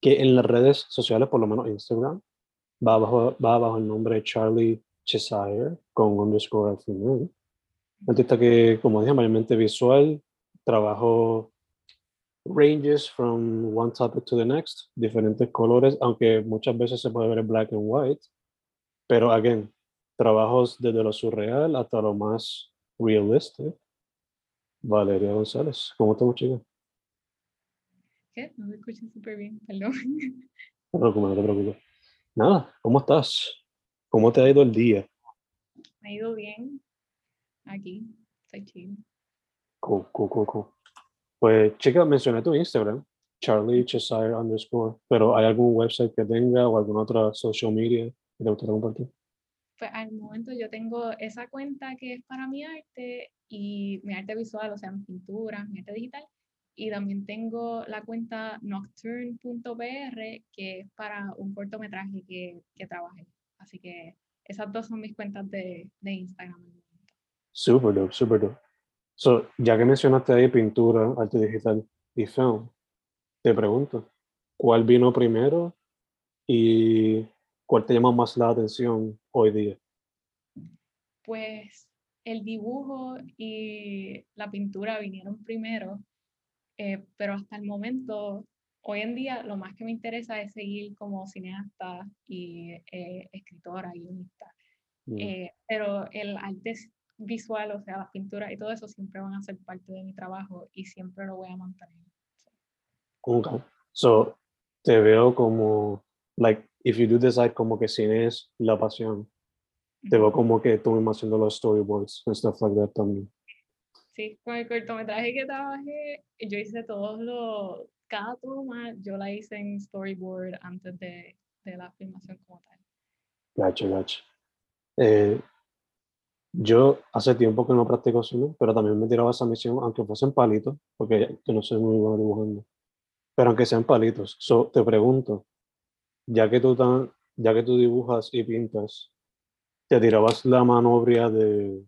que en las redes sociales, por lo menos Instagram, va bajo, va bajo el nombre de Charlie Cheshire, con underscore al final. Artista que, como dije, mayormente visual, trabajo ranges from one topic to the next, diferentes colores, aunque muchas veces se puede ver en black and white, pero again, trabajos desde lo surreal hasta lo más realistic. Valeria González, ¿cómo estamos, chica? ¿Qué? No me escucho súper bien, perdón. No te preocupes, no te preocupes. Nada, ¿cómo estás? ¿Cómo te ha ido el día? Me ha ido bien aquí, estoy chill. Cool, cool, cool, cool. Pues, chica, mencioné tu Instagram, Charlie Cheshire underscore, pero ¿hay algún website que tenga o alguna otra social media que te gustaría compartir? Pues al momento yo tengo esa cuenta que es para mi arte y mi arte visual, o sea, mi pintura, mi arte digital. Y también tengo la cuenta nocturne.pr, que es para un cortometraje que, que trabajé. Así que esas dos son mis cuentas de, de Instagram. Super dope, super dope. So, ya que mencionaste ahí pintura, arte digital y film, te pregunto, ¿cuál vino primero y cuál te llama más la atención hoy día? Pues el dibujo y la pintura vinieron primero, eh, pero hasta el momento, hoy en día, lo más que me interesa es seguir como cineasta y eh, escritora, guionista. Mm, Eh, pero el arte visual, o sea, las pinturas y todo eso siempre van a ser parte de mi trabajo y siempre lo voy a mantener. Okay. So, te veo como, like, if you do decide como que cine es la pasión, te veo como que tú mismo haciendo los storyboards and stuff like that también. Sí, con el cortometraje que trabajé, yo hice todos los, cada toma yo la hice en storyboard antes de, de la filmación como tal. Gacho, gacho. Eh, yo hace tiempo que no practico cine, pero también me tiraba esa misión, aunque fuesen palitos, porque yo no soy muy bueno dibujando, pero aunque sean palitos. So, te pregunto, ya que tú, tan, ya que tú dibujas y pintas, ¿te tirabas la manobria de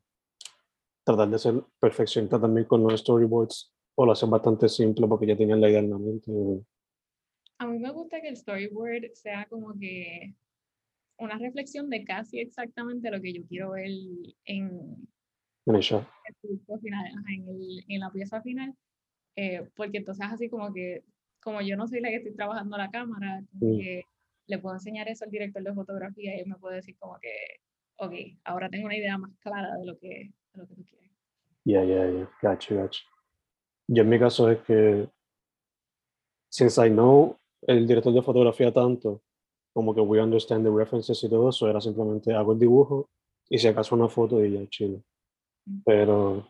tratar de ser perfeccionista también con los storyboards o lo haces bastante simple porque ya tienes la idea en la mente? A mí me gusta que el storyboard sea como que una reflexión de casi exactamente lo que yo quiero ver en, En el producto final, en, el- en la pieza final, eh, porque entonces así como que, como yo no soy la que estoy trabajando la cámara, Mm. que le puedo enseñar eso al director de fotografía y él me puede decir como que, ok, ahora tengo una idea más clara de lo que, lo que tú quieres. Yeah, yeah, yeah. Gotcha, gotcha. Yo en mi caso es que, since I know el director de fotografía tanto, como que we understand the references y todo eso, era simplemente hago el dibujo y si acaso una foto y ya, chido. Mm. Pero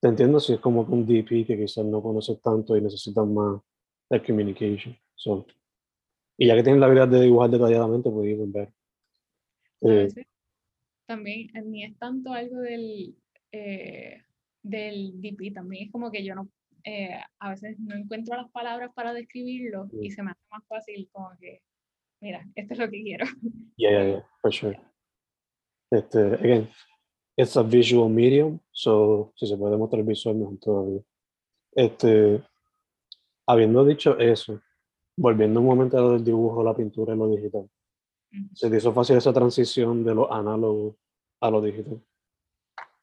te entiendo si es como un DP que quizás no conoce tanto y necesitan más de communication. So, y ya que tienen la habilidad de dibujar detalladamente, pues even. A Eh, veces también en mí es tanto algo del, eh, del DP, también es como que yo no, eh, a veces no encuentro las palabras para describirlo y Mm. se me hace más fácil como que, mira, esto es lo que quiero. Yeah, yeah, yeah, for sure. Este, again, it's a visual medium, so si se puede mostrar visual, mejor todavía. Este, habiendo dicho eso, volviendo un momento a lo del dibujo, la pintura y lo digital. ¿Se te hizo fácil esa transición de lo análogo a lo digital?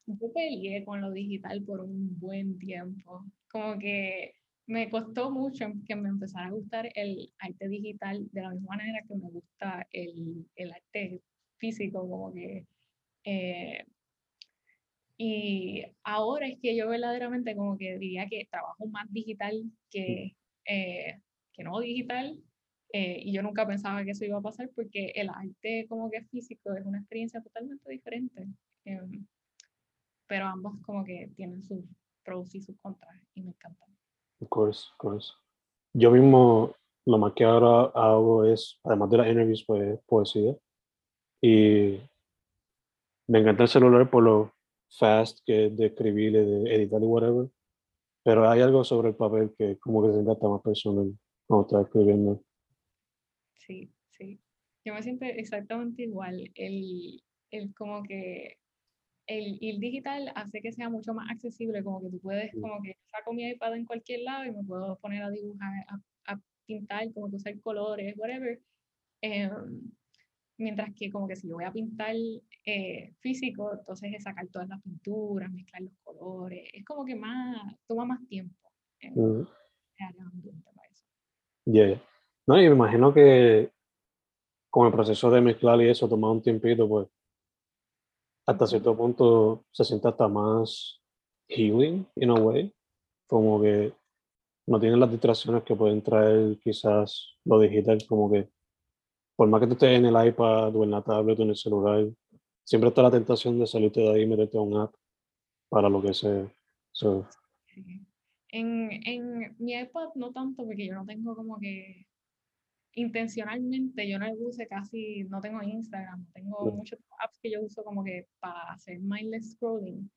Yo peleé con lo digital por un buen tiempo. Como que me costó mucho que me empezara a gustar el arte digital de la misma manera que me gusta el, el arte físico, como que... eh, y ahora es que yo verdaderamente como que diría que trabajo más digital que, eh, que no digital. Eh, y yo nunca pensaba que eso iba a pasar porque el arte como que físico es una experiencia totalmente diferente. em, pero ambos como que tienen sus pros y sus contras y me encantan. Of course, of course. Yo mismo, lo más que ahora hago es, además de las interviews, pues poesía. Y me encanta el celular por lo fast que es de escribir de editar y whatever. Pero hay algo sobre el papel que como que se siente hasta más personal cuando estás escribiendo. Sí, sí. Yo me siento exactamente igual. El, el como que el, el digital hace que sea mucho más accesible, como que tú puedes, como que saco mi iPad en cualquier lado y me puedo poner a dibujar, a, a pintar, como que usar colores, whatever. Em, mientras que como que si yo voy a pintar eh, físico, entonces es sacar todas las pinturas, mezclar los colores, es como que más, toma más tiempo crear el ambiente para eso. yeah. No, y me imagino que con el proceso de mezclar y eso toma un tiempito, pues hasta cierto punto se siente hasta más healing, in a way. Como que no tienen las distracciones que pueden traer quizás lo digital, como que por más que tú estés en el iPad o en la tablet o en el celular, siempre está la tentación de salirte de ahí y meterte a un app para lo que sea. So. En, en mi iPad no tanto porque yo no tengo como que intencionalmente yo no use casi, no tengo Instagram, tengo No. muchos apps que yo uso como que para hacer mindless scrolling,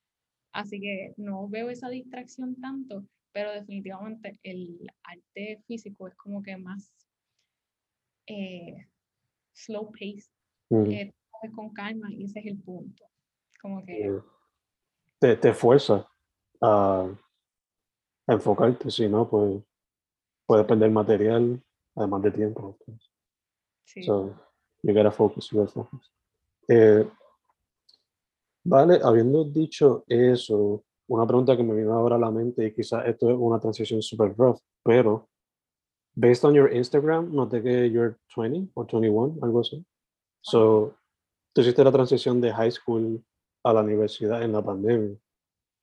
así que no veo esa distracción tanto, pero definitivamente el arte físico es como que más eh, slow pace, mm, eh, con calma y ese es el punto, como que te, te fuerza a, a enfocarte, si no, pues puedes perder material, además de tiempo. sí. So, you gotta focus, you gotta focus. Eh, vale, habiendo dicho eso, una pregunta que me vino ahora a la mente, y quizás esto es una transición super rough, pero based on your Instagram, noté que you're 20 o 21, algo así. So, tú hiciste la transición de high school a la universidad en la pandemia.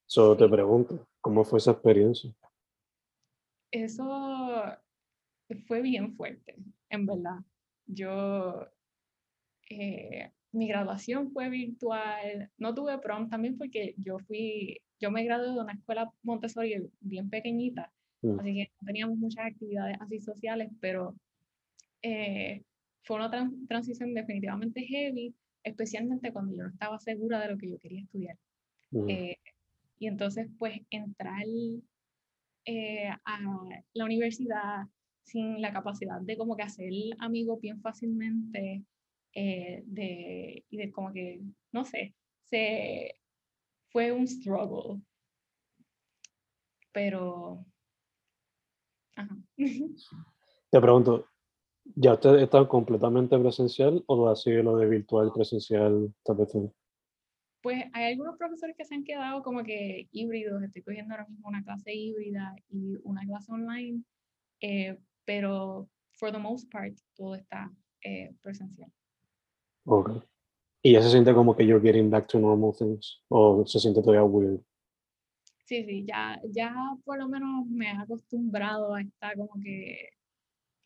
So, te pregunto, ¿cómo fue esa experiencia? Eso fue bien fuerte, en verdad. Yo, eh, mi graduación fue virtual, no tuve prom también porque yo fui, yo me gradué de una escuela Montessori bien pequeñita, Mm, así que no teníamos muchas actividades así sociales, pero eh, fue una tran- transición definitivamente heavy, especialmente cuando yo no estaba segura de lo que yo quería estudiar. mm, Eh, y entonces, pues, entrar eh, a la universidad sin la capacidad de como que hacer amigos bien fácilmente, eh, de, y de como que, no sé, se, fue un struggle. Pero, ajá. Te pregunto, ¿ya ustedes están completamente presencial o así lo de virtual, presencial, tal vez? Pues hay algunos profesores que se han quedado como que híbridos. Estoy cogiendo ahora mismo una clase híbrida y una clase online, eh, pero for the most part todo está eh, presencial. Ok. Y ya se siente como que you're getting back to normal things o se siente todavía weird. Sí, sí, ya, ya por lo menos me he acostumbrado a esta como que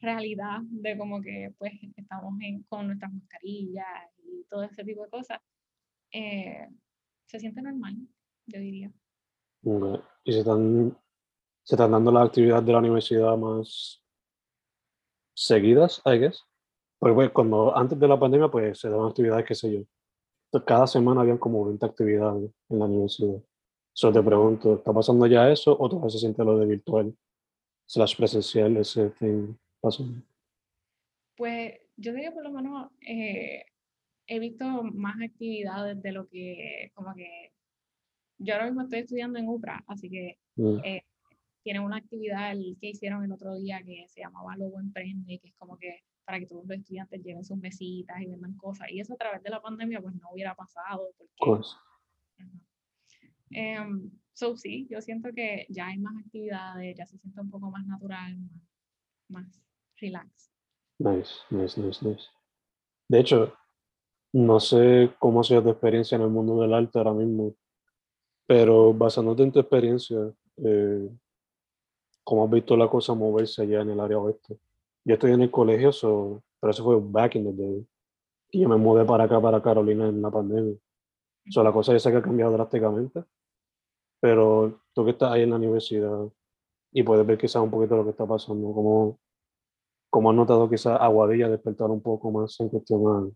realidad de como que pues estamos en, con nuestras mascarillas y todo ese tipo de cosas. Eh, se siente normal, yo diría. Ok. Y se están, se están dando las actividades de la universidad más seguidas, I guess. Porque pues, cuando antes de la pandemia pues se daban actividades, qué sé yo. Entonces, cada semana habían como 20 actividades en la universidad. Solo te pregunto, ¿está pasando ya eso o todavía se siente lo de virtual? Slash presencial, ese thing pasando. Pues yo diría por lo menos eh, he visto más actividades de lo que, como que, yo ahora mismo estoy estudiando en UPRA, así que Mm, eh, tienen una actividad el- que hicieron el otro día que se llamaba Lobo Emprende, que es como que para que todos los estudiantes lleven sus mesitas y vendan cosas. Y eso a través de la pandemia pues no hubiera pasado. Porque. Ajá. Em, so sí, yo siento que ya hay más actividades, ya se siente un poco más natural, más, más relax. Nice, nice, nice, nice. De hecho, no sé cómo ha sido tu experiencia en el mundo del arte ahora mismo, pero basándote en tu experiencia, eh, ¿cómo has visto la cosa moverse allá en el área oeste? Yo estoy en el colegio, so, pero eso fue back in the day. Y yo me mudé para acá, para Carolina, en la pandemia. So, la cosa ya sé que ha cambiado drásticamente, pero tú que estás ahí en la universidad y puedes ver quizás un poquito lo que está pasando, como, como has notado quizás Aguadilla despertar un poco más en cuestión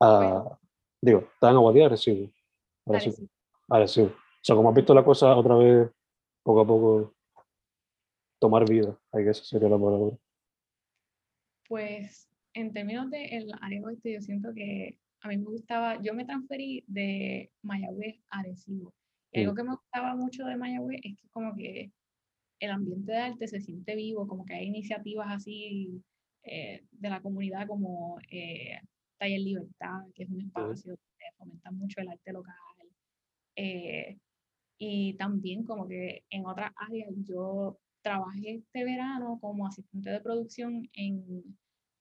a, a- digo, está en Aguadilla Arecibo, Arecibo, Arecibo. Arecibo. O sea, como has visto la cosa otra vez, poco a poco, tomar vida, hay que esa sería la palabra. Pues en términos del área oeste, yo siento que a mí me gustaba, yo me transferí de Mayagüez a Arecibo. Y algo Mm. que me gustaba mucho de Mayagüez es que como que el ambiente de arte se siente vivo, como que hay iniciativas así eh, de la comunidad como eh, Taller Libertad, que es un espacio que fomenta mucho el arte local. Eh, y también como que en otras áreas yo trabajé este verano como asistente de producción en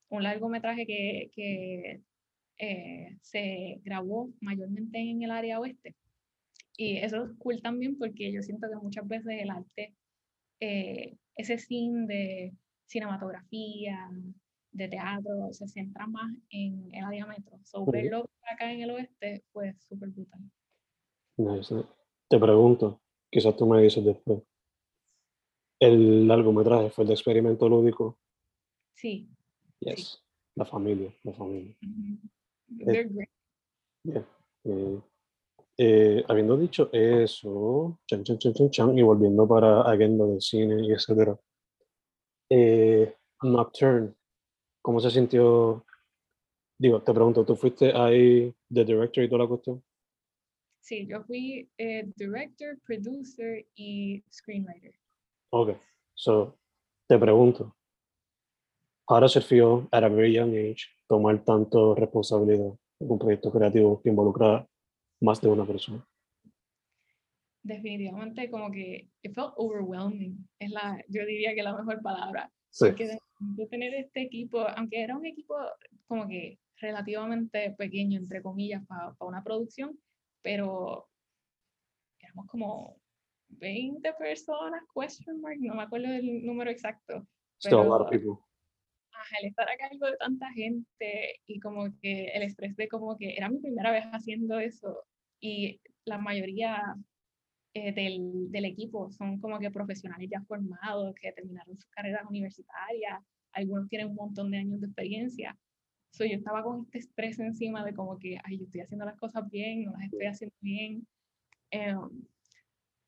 un largometraje que, que eh, se grabó mayormente en el área oeste. Y eso es cool también porque yo siento que muchas veces el arte, eh, ese cine de cinematografía, de teatro, se centra más en el área metro. So, Ujú. verlo acá en el oeste fue súper brutal. Nice. Te pregunto, quizás tú me dices después, el largometraje fue el de experimento lúdico, Sí. yes, la familia, la familia. ujú. They're great. Bien. Eh, eh, habiendo dicho eso, chan, chan, chan, chan, chan, y volviendo para Agenda del cine y etcétera. Eh, Nocturne, ¿cómo se sintió? Digo, te pregunto, ¿tú fuiste ahí de director y toda la cuestión? Sí, yo fui eh, director, producer y screenwriter. Ok, so, te pregunto, how does it feel at a very young age tomar tanto responsabilidad en un proyecto creativo que involucra más de una persona? Definitivamente como que it felt overwhelming. Es la, yo diría que la mejor palabra. Sí. Porque de, de tener este equipo, aunque era un equipo como que relativamente pequeño, entre comillas, para una producción, pero éramos como 20 personas, question mark, no me acuerdo del número exacto. Still a lot of pero- people. ajá, el estar a cargo de tanta gente y como que el estrés de como que era mi primera vez haciendo eso y la mayoría eh, del, del equipo son como que profesionales ya formados que terminaron sus carreras universitarias, algunos tienen un montón de años de experiencia. So, yo estaba con este estrés encima de como que, ay, yo estoy haciendo las cosas bien, no las estoy haciendo bien. Em,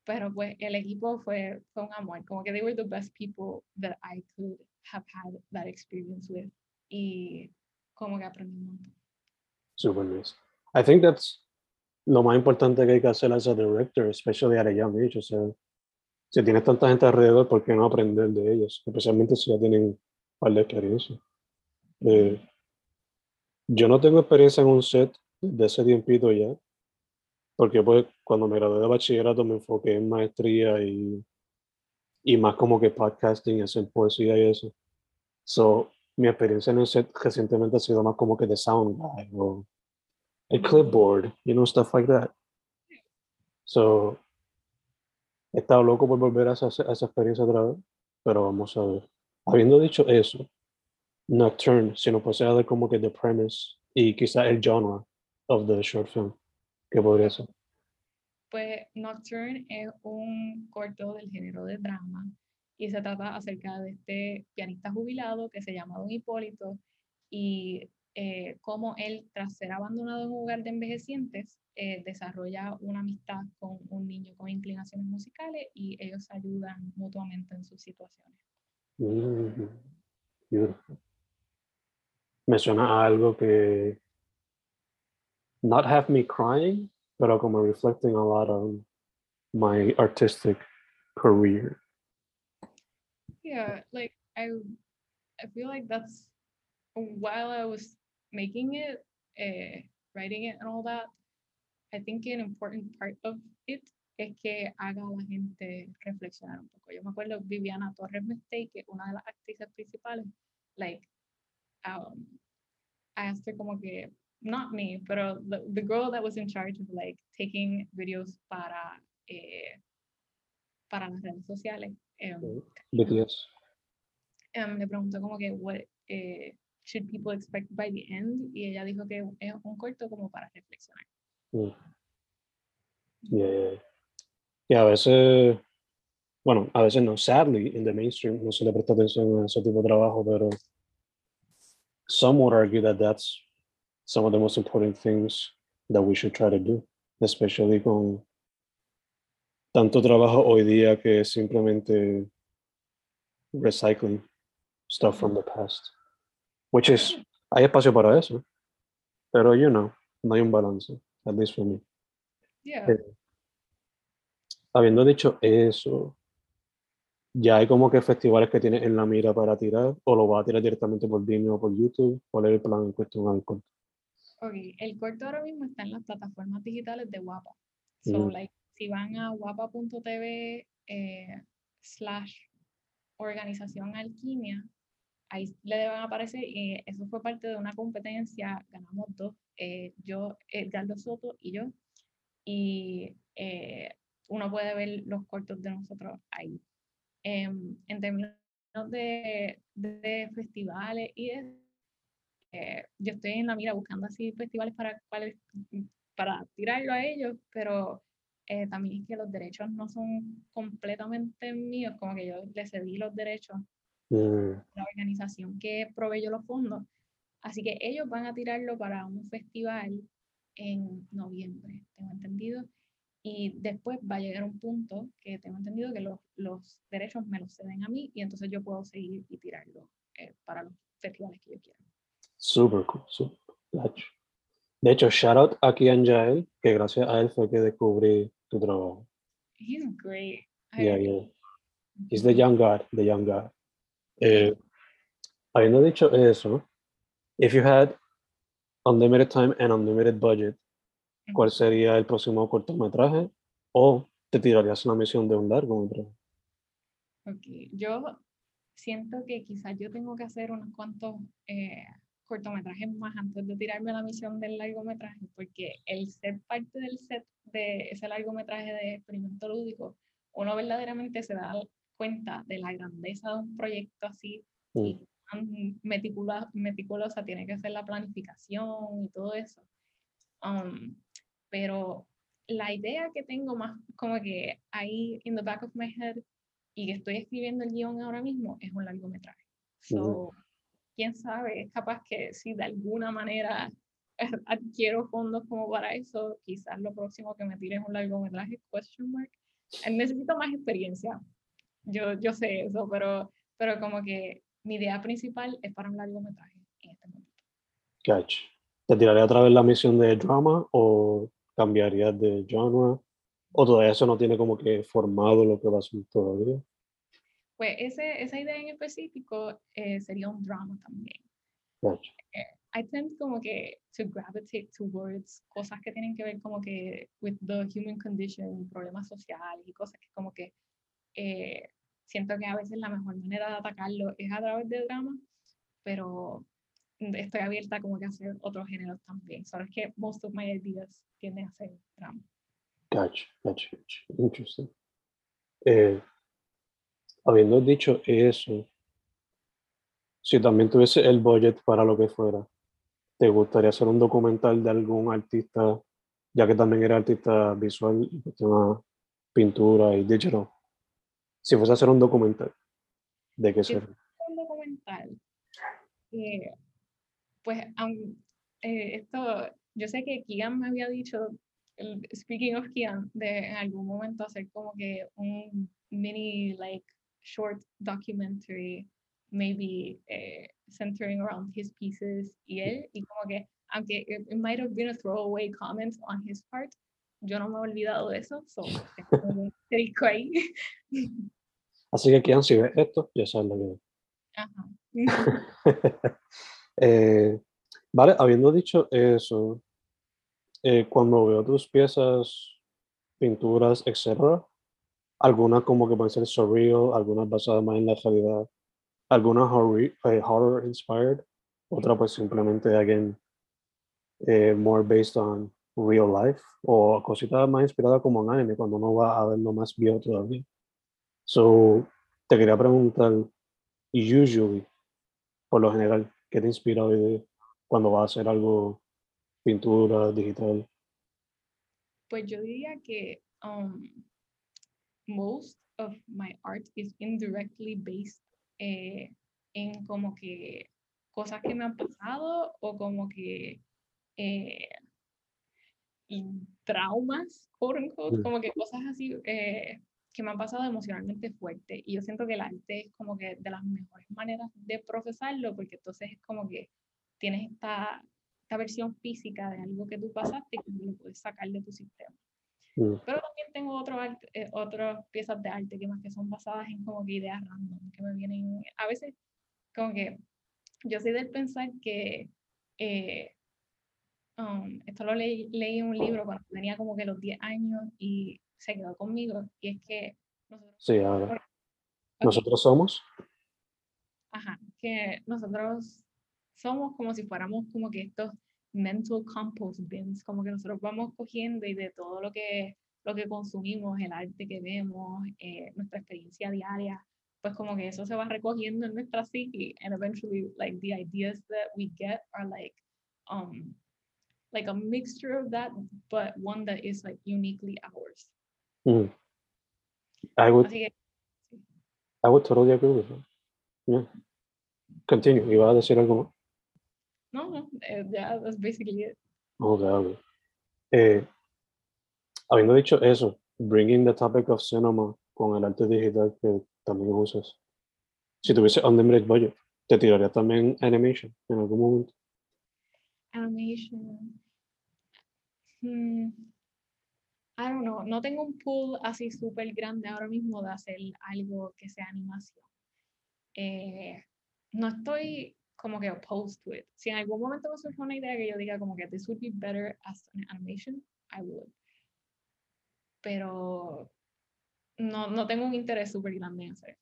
pero pues el equipo fue, fue un amor, como que they were the best people that I could have had that experience with. Y como que aprendí un montón. Super nice. I think that's lo más importante que hay que hacer as a director, especially at a young age. O sea, si tienes tanta gente alrededor, ¿por qué no aprender de ellos? Especialmente si ya tienen un par de experiencia. Eh, yo no tengo experiencia en un set de ese tiempito ya, porque pues cuando me gradué de bachillerato me enfoqué en maestría y, y más como que podcasting, hacer poesía y eso. So, mi experiencia en el set recientemente ha sido más como que de sound guy o el clipboard, you know, stuff like that. So, he estado loco por volver a esa, a esa experiencia otra vez, pero vamos a ver. Habiendo dicho eso, Nocturne, si nos puede dar como que the premise y quizá el genre of the short film, que podría ser. Pues Nocturne es un corto del género de drama y se trata acerca de este pianista jubilado que se llama Don Hipólito y eh, cómo él, tras ser abandonado en un hogar de envejecientes, eh, desarrolla una amistad con un niño con inclinaciones musicales y ellos ayudan mutuamente en sus situaciones. Mm, beautiful. Me suena a algo que not have me crying, pero como reflecting a lot on my artistic career. Yeah, like I, I feel like that's while I was making it, uh, writing it and all that, I think an important part of it es que haga la gente reflexionar un poco. Yo me acuerdo Viviana Torres Mistake, que una de las actrices principales, like, um, I asked her como que, not me, but the, the girl that was in charge of like taking videos para, eh, para las redes sociales. Um, BTS. um, le preguntó como que, what eh, should people expect by the end? Y ella dijo que es un corto como para reflexionar. Mm. Yeah, yeah, yeah. Y a veces, bueno, a veces no, sadly, in the mainstream no se le presta atención a ese tipo de trabajo, pero some would argue that that's some of the most important things that we should try to do, especially con tanto trabajo hoy día que es simplemente recycling stuff from the past, which is, hay espacio para eso, pero you know, no hay un balance, at least for me. Yeah. Eh, Habiendo dicho eso, ya hay como que festivales que tienes en la mira para tirar, o lo vas a tirar directamente por Vimeo o por YouTube, ¿cuál es el plan en cuestión al corto? Ok, el corto ahora mismo está en las plataformas digitales de Guapa. So, like, si van a guapa.tv eh, slash organización alquimia, ahí le deben aparecer, y eso fue parte de una competencia, ganamos dos, eh, yo, Edgardo Soto y yo, y eh, uno puede ver los cortos de nosotros ahí. Em, en términos de, de festivales y de eh, yo estoy en la mira buscando así festivales para cuáles para tirarlo a ellos, pero eh, también es que los derechos no son completamente míos, como que yo le cedí los derechos Mm, a la organización que proveyó los fondos, así que ellos van a tirarlo para un festival en noviembre, tengo entendido, y después va a llegar un punto que tengo entendido que los, los derechos me los ceden a mí y entonces yo puedo seguir y tirarlo eh, para los festivales que yo quiera. Super cool, super. De hecho, shout out a Kian Jael, que gracias a él fue que descubrí tu trabajo. He's great. Yeah, yeah. He's the young god, the young god. Eh, habiendo dicho eso, if you had unlimited time and unlimited budget, ¿cuál sería el próximo cortometraje? ¿O te tirarías una misión de un largometraje? Ok, Yo siento que quizás yo tengo que hacer unos cuantos eh, cortometrajes más antes de tirarme a la misión del largometraje, porque el ser parte del set de ese largometraje de experimento lúdico, uno verdaderamente se da cuenta de la grandeza de un proyecto así y Mm, cuán meticula- meticulosa tiene que ser la planificación y todo eso. Um, pero la idea que tengo más como que ahí in the back of my head y que estoy escribiendo el guion ahora mismo es un largometraje. So, quién sabe, es capaz que si de alguna manera adquiero fondos como para eso, quizás lo próximo que me tire es un largometraje, question mark. Eh, Necesito más experiencia. Yo, yo sé eso, pero, pero como que mi idea principal es para un largometraje en este momento. Catch. ¿Te tiraría otra vez la misión de drama o cambiarías de genre? ¿O todavía eso no tiene como que formado lo que va a ser todavía? Pues ese, esa idea en específico eh, sería un drama también. Catch. I tend como que to gravitate towards cosas que tienen que ver como que with the human condition, problemas sociales y cosas que como que eh, siento que a veces la mejor manera de atacarlo es a través de drama, pero estoy abierta como que a hacer otros géneros también. Solo es que most of my ideas tienden a ser drama. Catch, catch, catch. Interesting. Eh, habiendo dicho eso, si también tuviese el budget para lo que fuera, ¿te gustaría hacer un documental de algún artista, ya que también era artista visual, pintura y digital? Si fuese a hacer un documental, ¿de qué sería? Un documental. eh, pues aun- eh, esto, yo sé que Kian me había dicho, el- speaking of Kian, de en algún momento hacer como que un mini, like, short documentary, maybe eh, centering around his pieces y él, y como que, aunque it, it might have been a throwaway comment on his part, yo no me he olvidado de eso, so, asterisco ahí. Así que, Kian, si ves esto, ya sabes lo que Ajá. Eh, vale, habiendo dicho eso, eh, cuando veo tus piezas, pinturas, etcétera, algunas como que pueden ser surreal, algunas basadas más en la realidad, algunas horror, eh, horror inspired, otra pues simplemente again eh, more based on real life o cositas más inspiradas como en anime cuando uno va a verlo más viejo todavía. So, te quería preguntar, usually, por lo general, ¿qué te inspira hoy de cuando vas a hacer algo, pintura, digital? Pues yo diría que um, most of my art is indirectly based eh, en como que cosas que me han pasado o como que eh, y traumas, quote unquote, como que cosas así eh, que me han pasado emocionalmente fuerte. Y yo siento que el arte es como que de las mejores maneras de procesarlo, porque entonces es como que tienes esta, esta versión física de algo que tú pasaste y lo puedes sacar de tu sistema. Mm, Pero también tengo otro arte- eh, otras piezas de arte que más que son basadas en como que ideas random, que me vienen, a veces como que yo soy del pensar que, eh, um, esto lo leí, leí en un libro cuando tenía como que los 10 años y se quedó conmigo, y es que nosotros, Sí. Nosotros somos. ajá, que nosotros somos como si fuéramos como que estos mental compost bins, como que nosotros vamos cogiendo y de todo lo que, lo que consumimos, el arte que vemos, eh, nuestra experiencia diaria, pues como que eso se va recogiendo en nuestra psique and eventually like the ideas that we get are like um like a mixture of that but one that is like uniquely ours. Mm. I would, que I would totally agree with that. Yeah. Continue. ¿Iba a decir algo más? No, no, yeah, that's basically it. Ok. Eh, habiendo dicho eso, bringing the topic of cinema con el arte digital que también usas. Si tuviese unlimited budget, ¿te tiraría también animation en algún momento? Animation. Hmm, I don't know, no tengo un pool así súper grande ahora mismo de hacer algo que sea animación. Eh, no estoy como que opposed to it. Si en algún momento me surge una idea que yo diga como que this would be better as an animation, I would. Pero no, no tengo un interés súper grande en hacer.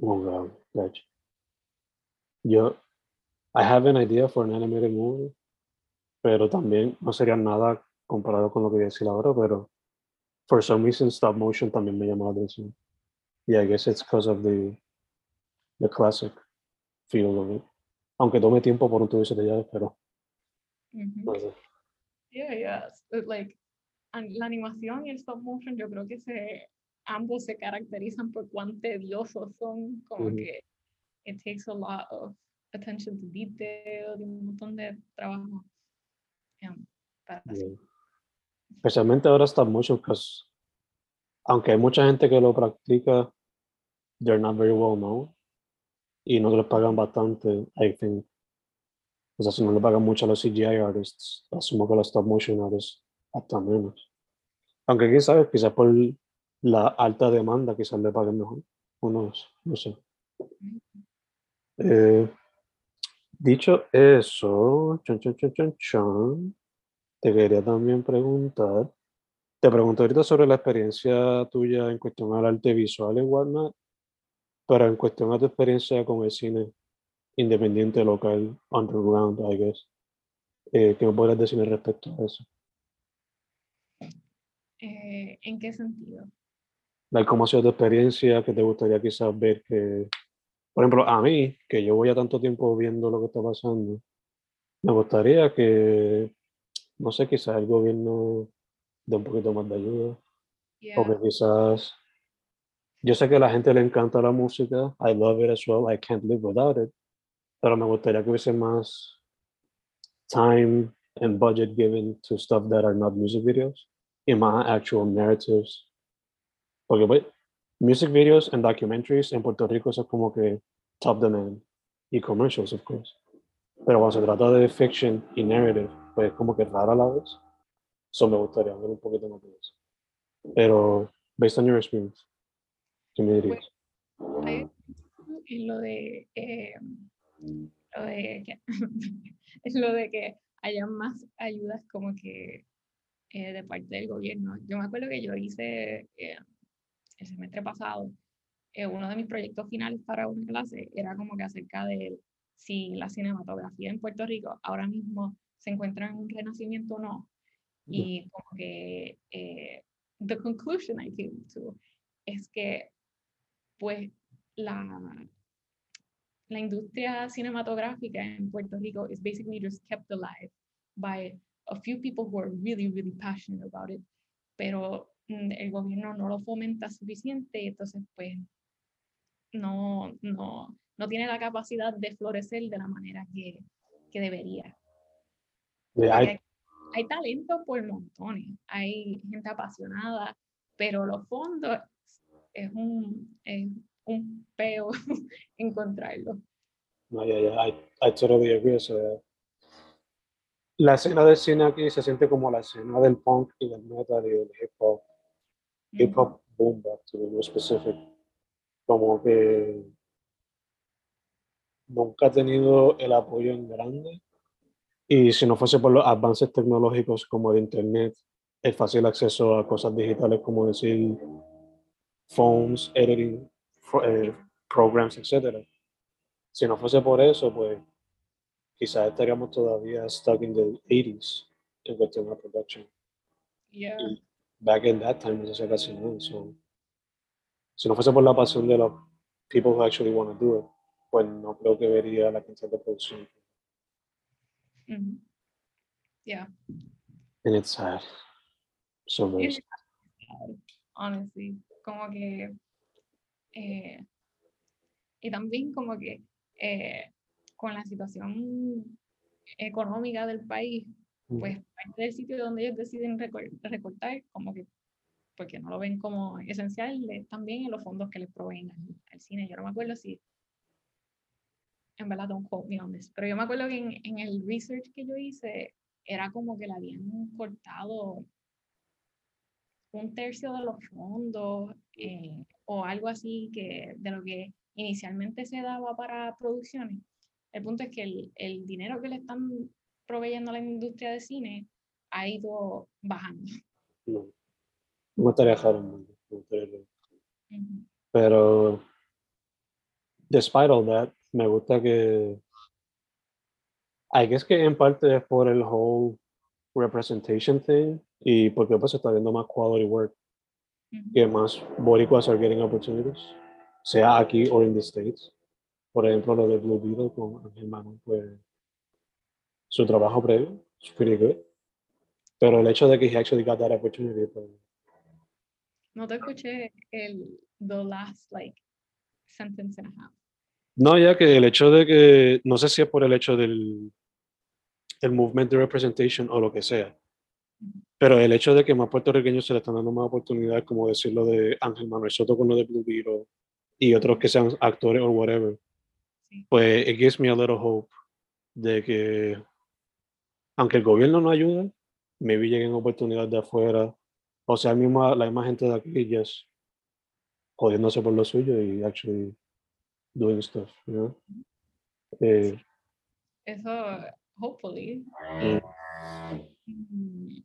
Oh, God. Yo, I have an idea for an animated movie, pero también no sería nada comparado con lo que voy a decir ahora, pero for some reason stop motion también me llama la atención. Yeah, I guess it's because of the, the classic feel of it. Aunque tome tiempo por un tubo de llaves, pero no sé. Yeah, yeah. uh, Like, la animación y el stop motion, yo creo que se, ambos se caracterizan por cuán tediosos son, como Ujú. que it takes a lot of attention to detail y un montón de trabajo um, para. Yeah. Especialmente ahora stop motion, because aunque hay mucha gente que lo practica, they're not very well known y no les pagan bastante, I think. O sea, si no le pagan mucho a los CGI artists, asumo que los stop motion artists hasta menos. Aunque quién sabe, quizás por la alta demanda, quizás le paguen mejor. Uno no sé. Eh, dicho eso, chon, chon, chon, te quería también preguntar, te pregunto ahorita sobre la experiencia tuya en cuestión al arte visual y whatnot, pero en cuestión a tu experiencia con el cine independiente, local, underground, I guess. Eh, ¿Qué me podrías decir al respecto a eso? Eh, ¿En qué sentido? Like, ¿Cómo ha sido tu experiencia? ¿Qué te gustaría quizás ver que, por ejemplo, a mí, que yo voy a tanto tiempo viendo lo que está pasando, me gustaría que, no sé, quizás el gobierno dé un poquito más de ayuda. O Yeah, que quizás, yo sé que a la gente le encanta la música, I love it as well, I can't live without it, pero me gustaría que hubiese más time and budget given to stuff that are not music videos y más actual narratives. Porque pues, music videos and documentaries en Puerto Rico son como que top demand y commercials, of course. Pero cuando se trata de fiction y narrative, pues como que rara la vez. Eso me gustaría ver un poquito más de eso. Pero, based on your experience, ¿qué me dirías? En lo de, eh, lo de que, es lo de que haya más ayudas como que eh, de parte del gobierno. Yo me acuerdo que yo hice eh, el semestre pasado, eh, uno de mis proyectos finales para una clase era como que acerca de si la cinematografía en Puerto Rico ahora mismo se encuentra en un renacimiento o no. Y como que the conclusion I came to es que pues la, la industria cinematográfica en Puerto Rico is basically just kept alive by a few people who are really, really passionate about it, pero mm, el gobierno no lo fomenta suficiente, entonces pues no, no, no tiene la capacidad de florecer de la manera que, que debería. Yeah, I, hay, hay talento por montones, hay gente apasionada, pero los fondos es un, es un peo encontrarlos. no, yeah, yeah, I, I totally agree. o sea, la escena del cine aquí se siente como la escena del punk y del metal y del hip hop. Hip hop boom bap, to be more specific. Como que nunca ha tenido el apoyo en grande. Y si no fuese por los avances tecnológicos como el internet, el fácil acceso a cosas digitales como decir phones, editing, eh, programs, etc. Si no fuese por eso, pues quizás estaríamos todavía stuck in the 80s en cuestión de production. Yeah. Y back in that time, no se hacía casi nada. so, si no fuese por la pasión de los people who actually want to do it, pues no creo que vería la cantidad de producción. Mhm. Yeah. And it's sad. So It's sad. sad, honestly, como que eh, y también como que eh, con la situación económica del país, pues parte del sitio donde ellos deciden recor- recortar, como que porque no lo ven como esencial, es también en los fondos que les proveen al, al cine. Yo no me acuerdo si, en verdad, don't quote me on this, pero yo me acuerdo que en, en el research que yo hice, era como que le habían cortado un tercio de los fondos eh, o algo así que de lo que inicialmente se daba para producciones. El punto es que el, el dinero que le están proveyendo a la industria de cine ha ido bajando. No. No estaría un mundo. me gustaría ver. Ujú. Pero, despite all that, me gusta que. I guess que en parte es por el whole representation thing y porque pues está viendo más quality work Ujú. que más boricuas are getting opportunities, sea aquí o en the States. Por ejemplo, lo de Blue Beetle con Ángel Manuel, pues su trabajo previo es pretty good. Pero el hecho de que he actually got that opportunity, pues, No te escuché el the last like sentence and a half. No, ya que el hecho de que, no sé si es por el hecho del el movement de representation o lo que sea, pero el hecho de que más puertorriqueños se le están dando más oportunidades, como decirlo de Ángel Manuel Soto con lo de Blue Beetle y otros que sean actores o whatever, Sí. pues it gives me a little hope de que, aunque el gobierno no ayude, maybe lleguen oportunidades de afuera, o sea, el mismo, la misma gente de aquí just jodiéndose por lo suyo y actually doing stuff, you know? Eh, Eso, hopefully. Mm,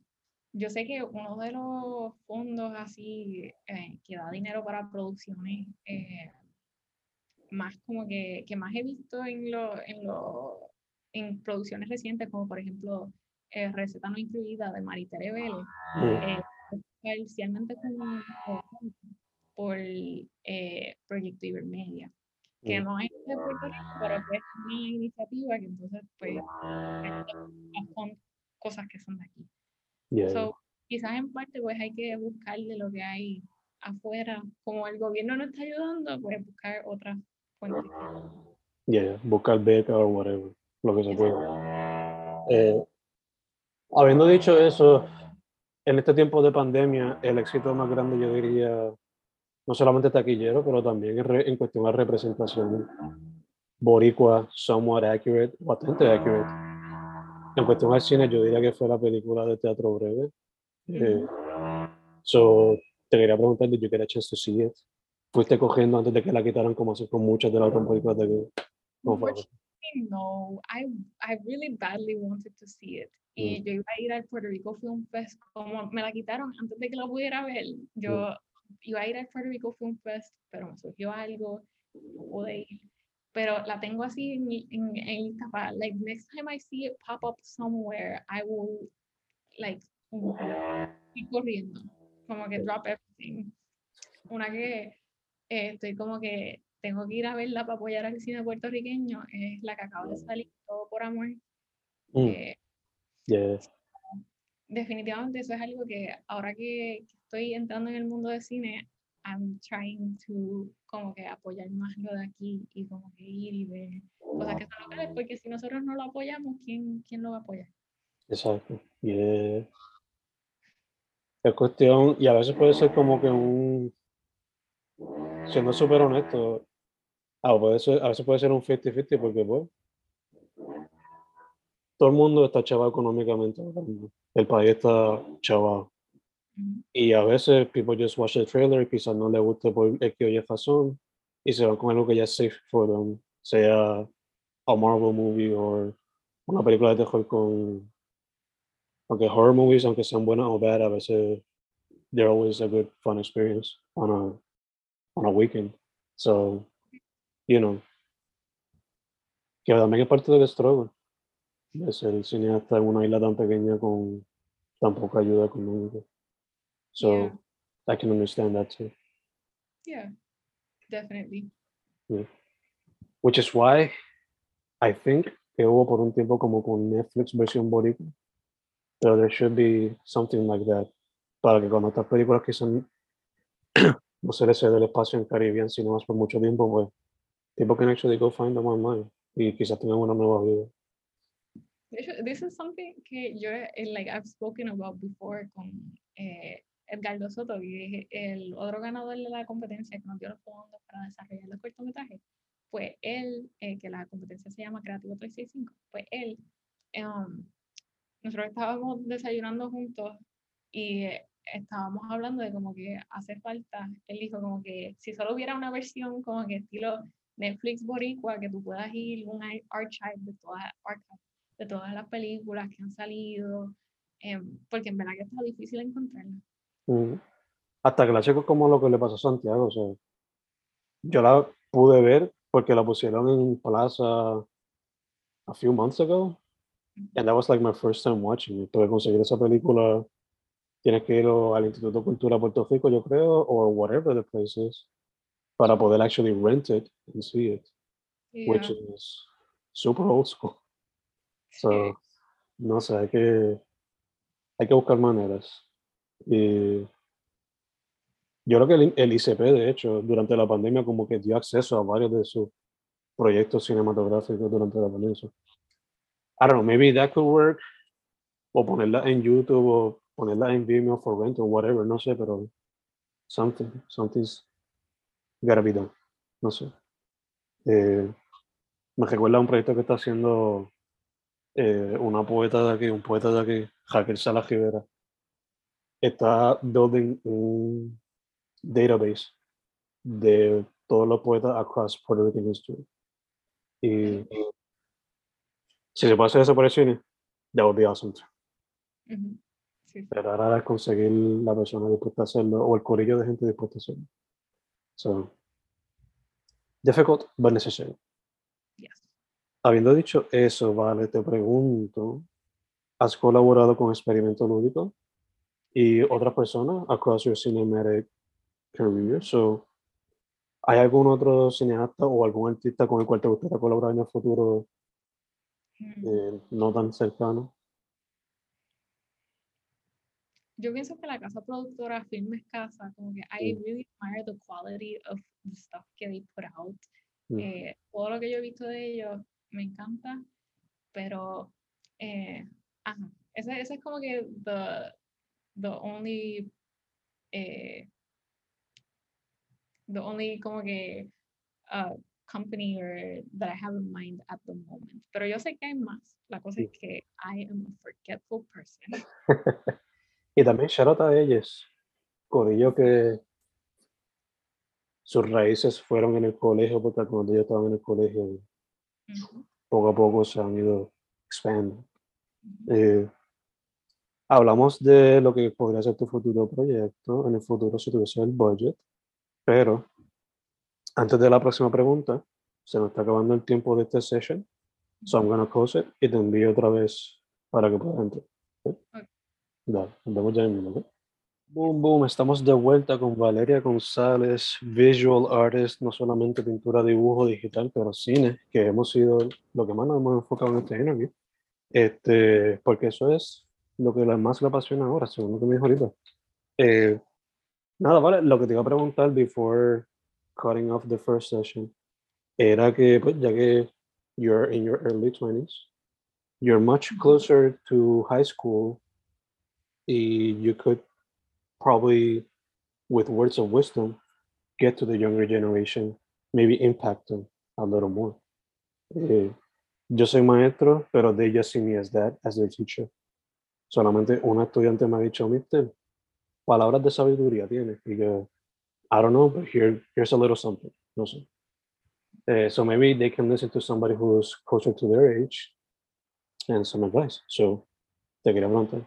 Yo sé que uno de los fondos así eh, que da dinero para producciones eh, más como que, que más he visto en, lo, en, lo, en producciones recientes, como por ejemplo eh, Receta No Incluida de Maritere Vélez, eh, parcialmente con, con- por eh, Proyecto Ibermedia, que no es de Puerto Rico, pero que es una iniciativa que entonces pues con cosas que son de aquí. yeah, So, quizás en parte pues hay que buscar de lo que hay afuera. Como el gobierno no está ayudando, pues buscar otras fuentes. yeah, buscar beca o whatever, lo que se pueda. Eh, habiendo dicho eso, en este tiempo de pandemia, el éxito más grande yo diría, no solamente taquillero, pero también en, re- en cuestión de representación boricua, somewhat accurate, bastante accurate. En cuestión al cine, yo diría que fue la película de teatro breve. Eh, so, te quería preguntar, did you get a chance to see it? ¿Fuiste cogiendo antes de que la quitaran como así con muchas de las otras películas de que... Unfortunately, no, I, I really badly wanted to see it. Y yo iba a ir al Puerto Rico Film Fest, como me la quitaron antes de que la pudiera ver, yo iba a ir al Puerto Rico Film Fest, pero me surgió algo, no pude ir. Pero la tengo así en, en, en lista para, like, next time I see it pop up somewhere, I will, like, ir corriendo, como que drop everything. Una que eh, estoy como que tengo que ir a verla para apoyar al cine puertorriqueño es la que acaba de salir, Todo por Amor. Mm, Eh, yeah. definitivamente eso es algo que ahora que que estoy entrando en el mundo de cine, I'm trying to como que apoyar más lo de aquí y como que ir y ver cosas que son locales, porque si nosotros no lo apoyamos, ¿quién, quién lo va a apoyar? Exacto. Yeah. Es cuestión, y a veces puede ser como que un, siendo súper honesto, puede ser- a veces puede ser un 50-50 porque pues todo el mundo está chavado económicamente. El país está chavado. Y a veces people just watch the trailer y quizás no les guste por el que oye razón y se van con algo que ya es safe for them, sea a Marvel movie o una película de terror con aunque horror movies, aunque sean buenas o bad, a veces they're always a good fun experience on a on a weekend. So, you know, que también es parte del struggle de ser cineasta en una isla tan pequeña con tan poca ayuda económica. So, Yeah. I can understand that too. Yeah, definitely. Which is why I think que hubo por un tiempo como con Netflix versión boricua. Pero there should be something like that. Para que cuando estas películas que son no se les cede el espacio en Caribbean Cinemas por mucho tiempo, pues people can actually go find them online y quizás tengan una nueva vida. De hecho, this is something que yo, like, I've spoken about before con eh, Edgardo Soto, que es el otro ganador de la competencia que nos dio los fondos para desarrollar los cortometrajes. Pues él, eh, que la competencia se llama Creativo 365, pues él, um, nosotros estábamos desayunando juntos y eh, estábamos hablando de como que hace falta, él dijo como que si solo hubiera una versión como que estilo Netflix boricua, que tú puedas ir un ar- archive de todas, archive de todas las películas que han salido, em, porque en verdad que está difícil encontrarlas. Mm. Hasta checo como lo que le pasó a Santiago. O sea, yo la pude ver porque la pusieron en Plaza a few months ago. And that was like my first time watching it. Tuve que conseguir esa película. Tienes que ir o al Instituto de Cultura de Puerto Rico, yo creo, or whatever the place is, para poder actually rent it and see it, which Yeah, is super old school. So, no sé, hay que, hay que buscar maneras. Y yo creo que el, el ICP, de hecho, durante la pandemia, como que dio acceso a varios de sus proyectos cinematográficos durante la pandemia. I don't know, maybe that could work. O ponerla en YouTube o ponerla en Vimeo for rent or whatever, no sé, pero something, something's gotta be done. No sé. Eh, me recuerda a un proyecto que está haciendo eh, una poeta de aquí, un poeta de aquí, Javier Sala Rivera. Está building un database de todos los poetas across Puerto Rican history. Y si se puede hacer eso por el cine, that would be awesome. Ujú. Sí, sí. Pero ahora es conseguir la persona dispuesta a hacerlo o el corillo de gente dispuesta a hacerlo. So, difficult, but necessary. Yes. Habiendo dicho eso, vale, te pregunto, ¿has colaborado con Experimento Lúdico y otras personas across your cinematic career? So, ¿hay algún otro cineasta o algún artista con el cual te gustaría colaborar en el futuro Mm. eh, no tan cercano? Yo pienso que la casa productora Filmes Casa, como que I Mm. really admire the quality of the stuff que they put out. Mm. Eh, todo lo que yo he visto de ellos me encanta, pero Eh, ajá. Ese, ese, es como que the, the only eh, the only como que uh, company or that I have in mind at the moment. Pero yo sé que hay más. La cosa es que I am a forgetful person. y también a ellos. Corillo que sus raíces fueron en el colegio, porque cuando yo estaba en el colegio, poco a poco se han ido expandiendo. Eh, hablamos de lo que podría ser tu futuro proyecto, en el futuro si tuviese el budget, pero antes de la próxima pregunta, se nos está acabando el tiempo de esta session, so I'm gonna close it y te envío otra vez para que puedas entrar. Dale, nos vemos ya en minuto. Boom, boom, estamos de vuelta con Valeria González, visual artist, no solamente pintura, dibujo digital, pero cine, que hemos sido lo que más nos hemos enfocado en este interview. Este, porque eso es lo que más le apasiona ahora, según lo que me dijo ahorita. Eh, nada, vale, lo que te iba a preguntar before cutting off the first session era que, pues, ya que you're in your early 20s, you're much closer to high school, y you could probably, with words of wisdom, get to the younger generation, maybe impact them a little more. Eh, yo soy maestro, pero they just see me as that, as their teacher. Solamente un estudiante me ha dicho, mister, palabras de sabiduría tiene. Y que, I don't know, but here, here's a little something. No sé. Uh, so maybe they can listen to somebody who's closer to their age and some advice. So, te quería preguntar,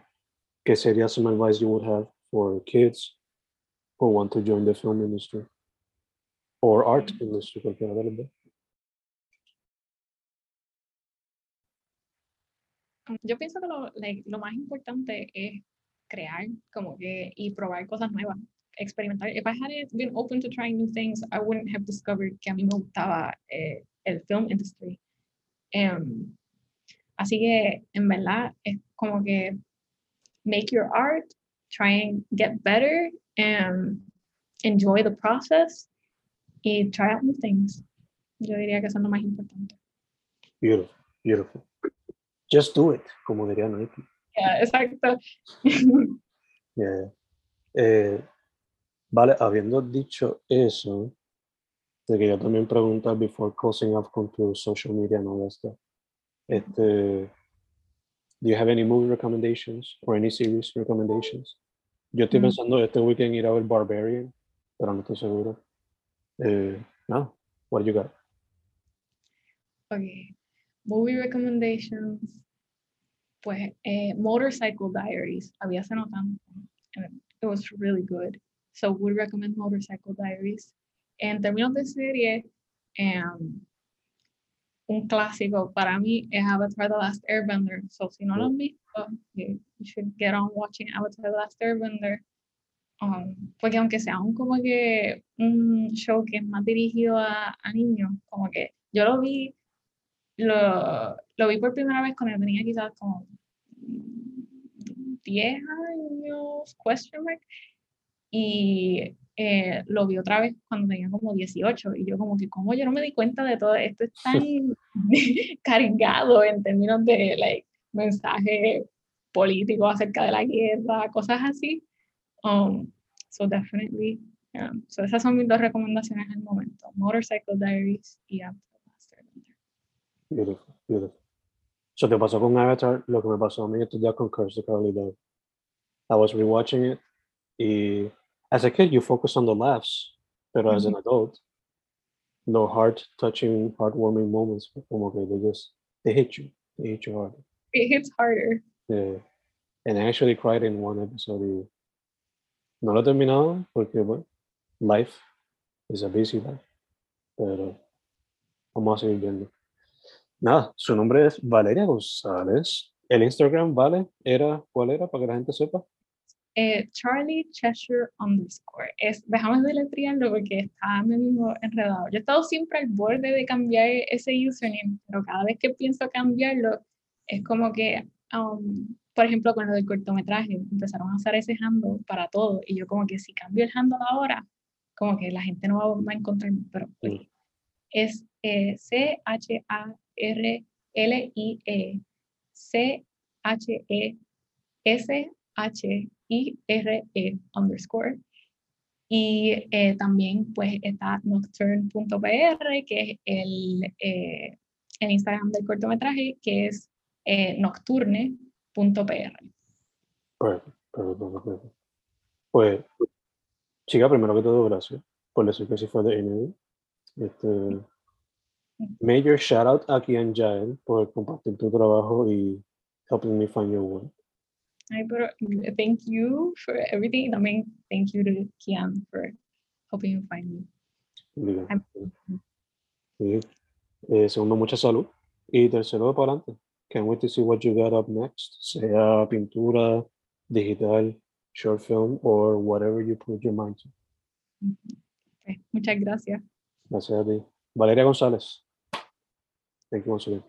¿qué sería some advice you would have for kids who want to join the film industry or art mm. industry, cualquiera de Yo pienso que lo, like, lo más importante es crear como que y probar cosas nuevas, experimentar. If I hadn't been open to trying new things, I wouldn't have discovered que a mí me gustaba eh, el film industry. Um, así que en verdad es como que make your art, try and get better, and enjoy the process y try out new things. Yo diría que eso es lo más importante. Beautiful, beautiful. Just do it, como diría Nike. Yeah, exacto. yeah. Eh, vale, habiendo dicho eso, te quería también preguntar, before closing up con tu social media and all that stuff, este, do you have any movie recommendations or any series recommendations? Yo estoy mm. pensando este weekend ir a ver Barbarian, pero no estoy seguro. Eh, no, what do you got? Okay, movie recommendations, pues eh, Motorcycle Diaries, había se notando, it was really good. So we recommend Motorcycle Diaries. En términos de serie, um, un clásico para mí es Avatar The Last Airbender. So si no lo han visto, you, should get on watching Avatar The Last Airbender. Um, porque aunque sea un como que un show que es más dirigido a, a niños, como que yo lo vi lo, lo vi por primera vez cuando tenía quizás como 10 años, question mark, y eh, lo vi otra vez cuando tenía como 18 y yo como que como yo no me di cuenta de todo esto es tan cargado en términos de like, mensaje político acerca de la guerra, cosas así. Um, so definitely, so esas son mis dos recomendaciones al momento, Motorcycle Diaries y Beautiful, beautiful. So te pasó con Avatar lo que me pasó a mí estos días con Curse the Carly Dog. I was rewatching it y as a kid you focus on the laughs, pero mm -hmm. as an adult, no heart touching, heartwarming moments, como que they just, they hit you, they hit you hard. It hits harder. Yeah. And I actually cried in one episode. No lo he terminado porque, bueno, life is a busy life. Pero vamos a seguir viendo. Nada, su nombre es Valeria González. El Instagram, ¿vale? Era, ¿Cuál era para que la gente sepa? Eh, Charlie Cheshire underscore. Es, déjame deletrearlo porque está me mismo enredado. Yo he estado siempre al borde de cambiar ese username, pero cada vez que pienso cambiarlo, es como que, um, por ejemplo, con lo del cortometraje, empezaron a usar ese handle para todo. Y yo como que si cambio el handle ahora, como que la gente no va, a encontrar, pero pues, es eh, C-H-A R-L-I-E C-H-E-S-H-I-R-E underscore. Y eh, también pues está nocturne.pr, que es el, eh, el Instagram del cortometraje, que es eh, nocturne.pr. Perfecto. Pues, chica, primero que todo, gracias por decir que sí fue de interview. Este, major shout out a Kian Jael por compartir tu trabajo y helping me find your work. Ay, pero thank you for everything. También thank you to Kian for helping you find me. I'm- Sí. Eh, segundo, mucha salud. Y tercero, para adelante. Can't wait to see what you got up next. Sea pintura, digital, short film, or whatever you put your mind to. Pues, muchas gracias. Gracias a ti. Valeria González. Thank you once again.